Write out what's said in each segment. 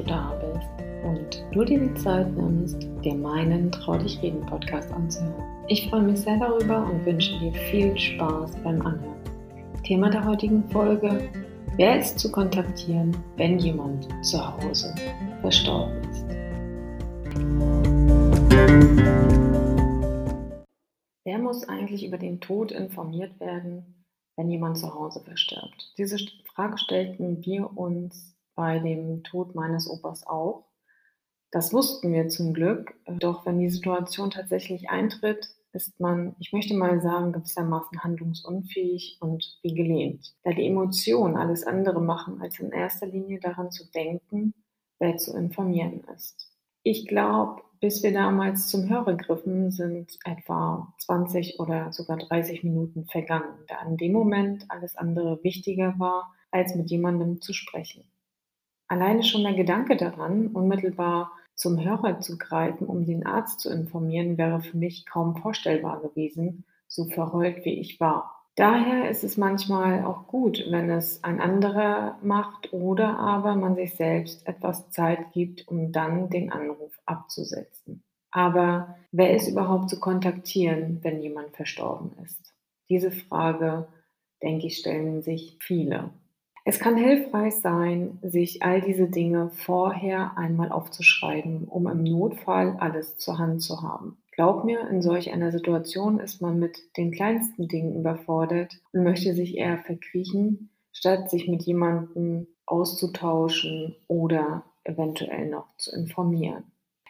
du da bist und du dir die Zeit nimmst, dir meinen Trau dich reden Podcast anzuhören. Ich freue mich sehr darüber und wünsche dir viel Spaß beim Anhören. Thema der heutigen Folge: Wer ist zu kontaktieren, wenn jemand zu Hause verstorben ist? Wer muss eigentlich über den Tod informiert werden, wenn jemand zu Hause verstirbt? Diese Frage stellten wir uns bei dem Tod meines Opas auch. Das wussten wir zum Glück. Doch wenn die Situation tatsächlich eintritt, ist man, ich möchte mal sagen, gewissermaßen handlungsunfähig und wie gelähmt, da die Emotionen alles andere machen, als in erster Linie daran zu denken, wer zu informieren ist. Ich glaube, bis wir damals zum Hörer griffen, sind etwa 20 oder sogar 30 Minuten vergangen, da in dem Moment alles andere wichtiger war, als mit jemandem zu sprechen. Alleine schon der Gedanke daran, unmittelbar zum Hörer zu greifen, um den Arzt zu informieren, wäre für mich kaum vorstellbar gewesen, so verheult wie ich war. Daher ist es manchmal auch gut, wenn es ein anderer macht oder aber man sich selbst etwas Zeit gibt, um dann den Anruf abzusetzen. Aber wer ist überhaupt zu kontaktieren, wenn jemand verstorben ist? Diese Frage, denke ich, stellen sich viele. Es kann hilfreich sein, sich all diese Dinge vorher einmal aufzuschreiben, um im Notfall alles zur Hand zu haben. Glaub mir, in solch einer Situation ist man mit den kleinsten Dingen überfordert und möchte sich eher verkriechen, statt sich mit jemandem auszutauschen oder eventuell noch zu informieren.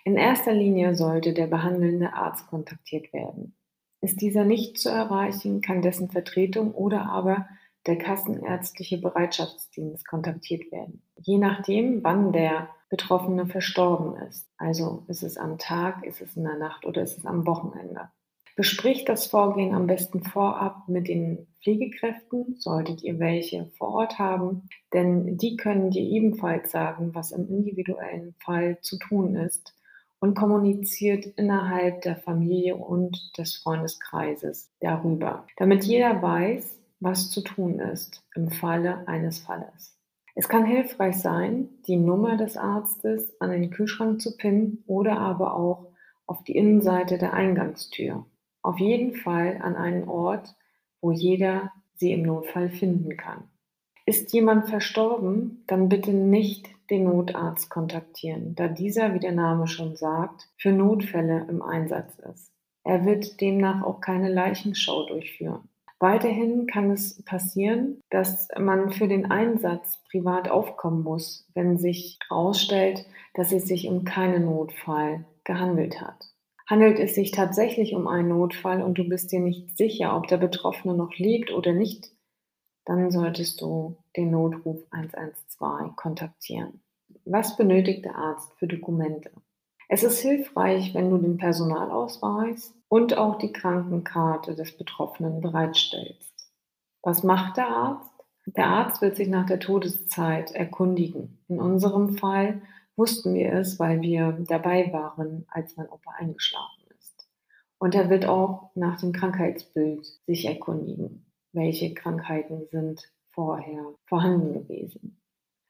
In erster Linie sollte der behandelnde Arzt kontaktiert werden. Ist dieser nicht zu erreichen, kann dessen Vertretung oder aber der Kassenärztliche Bereitschaftsdienst kontaktiert werden. Je nachdem, wann der Betroffene verstorben ist. Also ist es am Tag, ist es in der Nacht oder ist es am Wochenende. Bespricht das Vorgehen am besten vorab mit den Pflegekräften, solltet ihr welche vor Ort haben, denn die können dir ebenfalls sagen, was im individuellen Fall zu tun ist und kommuniziert innerhalb der Familie und des Freundeskreises darüber, damit jeder weiß, was zu tun ist im Falle eines Falles. Es kann hilfreich sein, die Nummer des Arztes an den Kühlschrank zu pinnen oder aber auch auf die Innenseite der Eingangstür. Auf jeden Fall an einen Ort, wo jeder sie im Notfall finden kann. Ist jemand verstorben, dann bitte nicht den Notarzt kontaktieren, da dieser, wie der Name schon sagt, für Notfälle im Einsatz ist. Er wird demnach auch keine Leichenschau durchführen. Weiterhin kann es passieren, dass man für den Einsatz privat aufkommen muss, wenn sich herausstellt, dass es sich um keinen Notfall gehandelt hat. Handelt es sich tatsächlich um einen Notfall und du bist dir nicht sicher, ob der Betroffene noch lebt oder nicht, dann solltest du den Notruf 112 kontaktieren. Was benötigt der Arzt für Dokumente? Es ist hilfreich, wenn du den Personalausweis und auch die Krankenkarte des Betroffenen bereitstellst. Was macht der Arzt? Der Arzt wird sich nach der Todeszeit erkundigen. In unserem Fall wussten wir es, weil wir dabei waren, als mein Opa eingeschlafen ist. Und er wird auch nach dem Krankheitsbild sich erkundigen. Welche Krankheiten sind vorher vorhanden gewesen?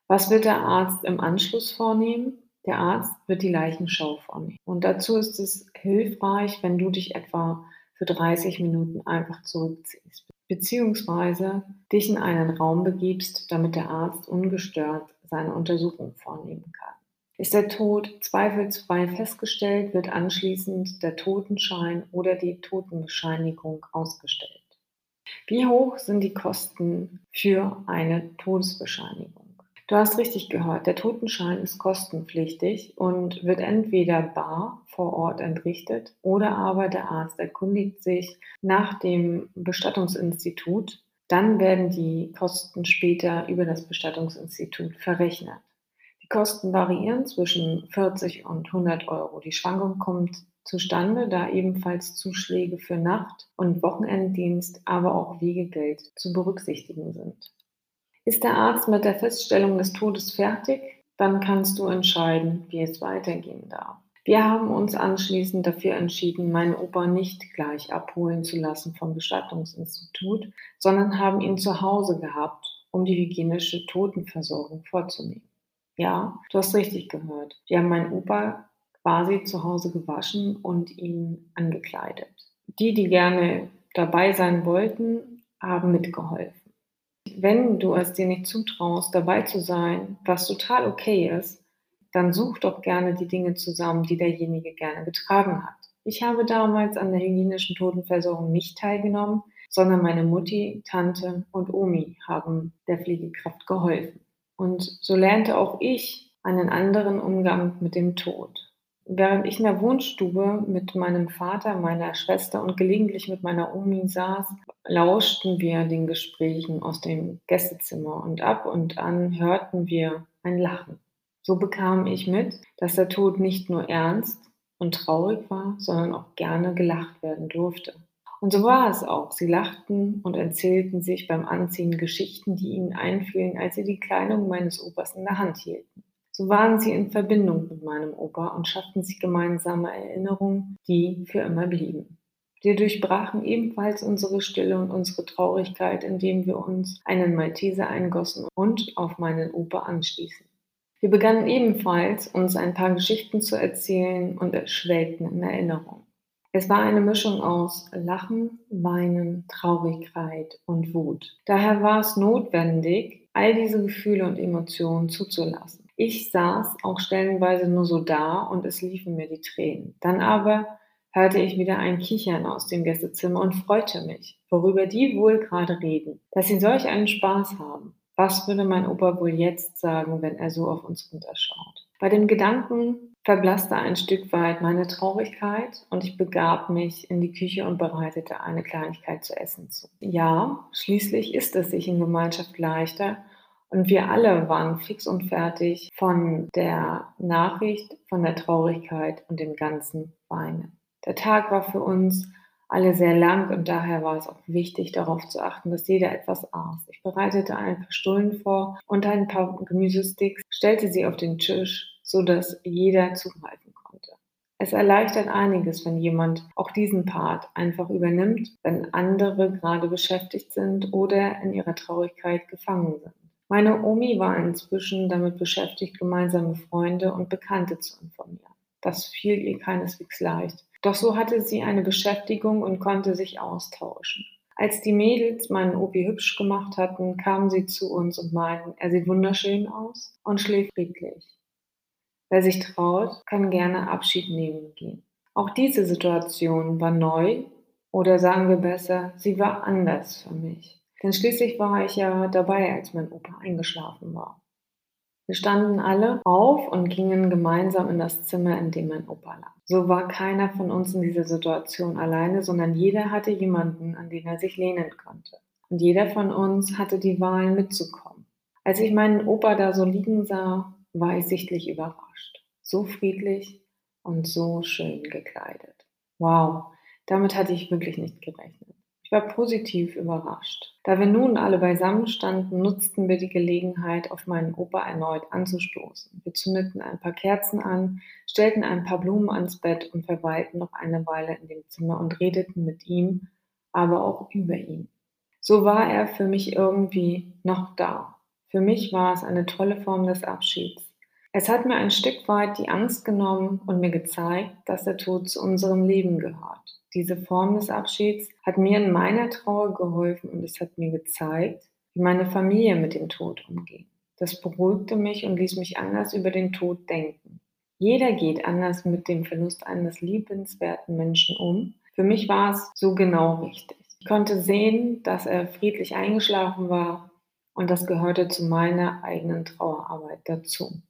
Was wird der Arzt im Anschluss vornehmen? Der Arzt wird die Leichenschau vornehmen. Und dazu ist es hilfreich, wenn du dich etwa für 30 Minuten einfach zurückziehst, beziehungsweise dich in einen Raum begibst, damit der Arzt ungestört seine Untersuchung vornehmen kann. Ist der Tod zweifelsfrei festgestellt, wird anschließend der Totenschein oder die Totenbescheinigung ausgestellt. Wie hoch sind die Kosten für eine Todesbescheinigung? Du hast richtig gehört, der Totenschein ist kostenpflichtig und wird entweder bar vor Ort entrichtet oder aber der Arzt erkundigt sich nach dem Bestattungsinstitut. Dann werden die Kosten später über das Bestattungsinstitut verrechnet. Die Kosten variieren zwischen 40 und 100 Euro. Die Schwankung kommt zustande, da ebenfalls Zuschläge für Nacht- und Wochenenddienst, aber auch Wiegegeld zu berücksichtigen sind. Ist der Arzt mit der Feststellung des Todes fertig, dann kannst du entscheiden, wie es weitergehen darf. Wir haben uns anschließend dafür entschieden, meinen Opa nicht gleich abholen zu lassen vom Bestattungsinstitut, sondern haben ihn zu Hause gehabt, um die hygienische Totenversorgung vorzunehmen. Ja, du hast richtig gehört. Wir haben meinen Opa quasi zu Hause gewaschen und ihn angekleidet. Die, die gerne dabei sein wollten, haben mitgeholfen. Wenn du es dir nicht zutraust, dabei zu sein, was total okay ist, dann such doch gerne die Dinge zusammen, die derjenige gerne getragen hat. Ich habe damals an der hygienischen Totenversorgung nicht teilgenommen, sondern meine Mutti, Tante und Omi haben der Pflegekraft geholfen. Und so lernte auch ich einen anderen Umgang mit dem Tod. Während ich in der Wohnstube mit meinem Vater, meiner Schwester und gelegentlich mit meiner Omi saß, lauschten wir den Gesprächen aus dem Gästezimmer und ab und an hörten wir ein Lachen. So bekam ich mit, dass der Tod nicht nur ernst und traurig war, sondern auch gerne gelacht werden durfte. Und so war es auch. Sie lachten und erzählten sich beim Anziehen Geschichten, die ihnen einfielen, als sie die Kleidung meines Opas in der Hand hielten. So waren sie in Verbindung mit meinem Opa und schafften sich gemeinsame Erinnerungen, die für immer blieben. Wir durchbrachen ebenfalls unsere Stille und unsere Traurigkeit, indem wir uns einen Malteser eingossen und auf meinen Opa anstießen. Wir begannen ebenfalls, uns ein paar Geschichten zu erzählen und schwelgten in Erinnerung. Es war eine Mischung aus Lachen, Weinen, Traurigkeit und Wut. Daher war es notwendig, all diese Gefühle und Emotionen zuzulassen. Ich saß auch stellenweise nur so da und es liefen mir die Tränen. Dann aber hörte ich wieder ein Kichern aus dem Gästezimmer und freute mich, worüber die wohl gerade reden, dass sie solch einen Spaß haben. Was würde mein Opa wohl jetzt sagen, wenn er so auf uns runterschaut? Bei dem Gedanken verblasste ein Stück weit meine Traurigkeit und ich begab mich in die Küche und bereitete eine Kleinigkeit zu essen zu. Ja, schließlich ist es sich in Gemeinschaft leichter und wir alle waren fix und fertig von der Nachricht, von der Traurigkeit und dem ganzen Weinen. Der Tag war für uns alle sehr lang und daher war es auch wichtig, darauf zu achten, dass jeder etwas aß. Ich bereitete ein paar Stullen vor und ein paar Gemüsesticks, stellte sie auf den Tisch, so dass jeder zugreifen konnte. Es erleichtert einiges, wenn jemand auch diesen Part einfach übernimmt, wenn andere gerade beschäftigt sind oder in ihrer Traurigkeit gefangen sind. Meine Omi war inzwischen damit beschäftigt, gemeinsame Freunde und Bekannte zu informieren. Das fiel ihr keineswegs leicht. Doch so hatte sie eine Beschäftigung und konnte sich austauschen. Als die Mädels meinen Opi hübsch gemacht hatten, kamen sie zu uns und meinten, er sieht wunderschön aus und schläft friedlich. Wer sich traut, kann gerne Abschied nehmen gehen. Auch diese Situation war neu oder sagen wir besser, sie war anders für mich. Denn schließlich war ich ja dabei, als mein Opa eingeschlafen war. Wir standen alle auf und gingen gemeinsam in das Zimmer, in dem mein Opa lag. So war keiner von uns in dieser Situation alleine, sondern jeder hatte jemanden, an den er sich lehnen konnte. Und jeder von uns hatte die Wahl mitzukommen. Als ich meinen Opa da so liegen sah, war ich sichtlich überrascht. So friedlich und so schön gekleidet. Wow, damit hatte ich wirklich nicht gerechnet. Ich war positiv überrascht. Da wir nun alle beisammen standen, nutzten wir die Gelegenheit, auf meinen Opa erneut anzustoßen. Wir zündeten ein paar Kerzen an, stellten ein paar Blumen ans Bett und verweilten noch eine Weile in dem Zimmer und redeten mit ihm, aber auch über ihn. So war er für mich irgendwie noch da. Für mich war es eine tolle Form des Abschieds. Es hat mir ein Stück weit die Angst genommen und mir gezeigt, dass der Tod zu unserem Leben gehört. Diese Form des Abschieds hat mir in meiner Trauer geholfen und es hat mir gezeigt, wie meine Familie mit dem Tod umgeht. Das beruhigte mich und ließ mich anders über den Tod denken. Jeder geht anders mit dem Verlust eines liebenswerten Menschen um. Für mich war es so genau richtig. Ich konnte sehen, dass er friedlich eingeschlafen war und das gehörte zu meiner eigenen Trauerarbeit dazu.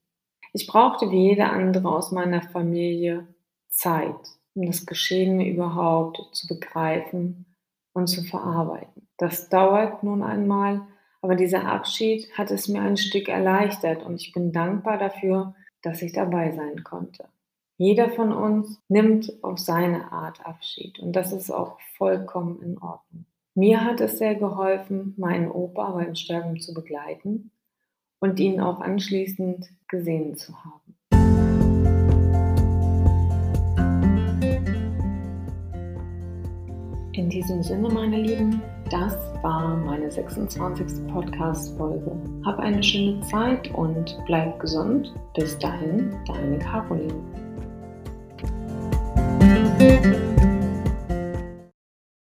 Ich brauchte wie jeder andere aus meiner Familie Zeit, um das Geschehene überhaupt zu begreifen und zu verarbeiten. Das dauert nun einmal, aber dieser Abschied hat es mir ein Stück erleichtert und ich bin dankbar dafür, dass ich dabei sein konnte. Jeder von uns nimmt auf seine Art Abschied und das ist auch vollkommen in Ordnung. Mir hat es sehr geholfen, meinen Opa beim Sterben zu begleiten und ihn auch anschließend gesehen zu haben. In diesem Sinne, meine Lieben, das war meine 26. Podcast-Folge. Hab eine schöne Zeit und bleib gesund. Bis dahin, deine Caroline.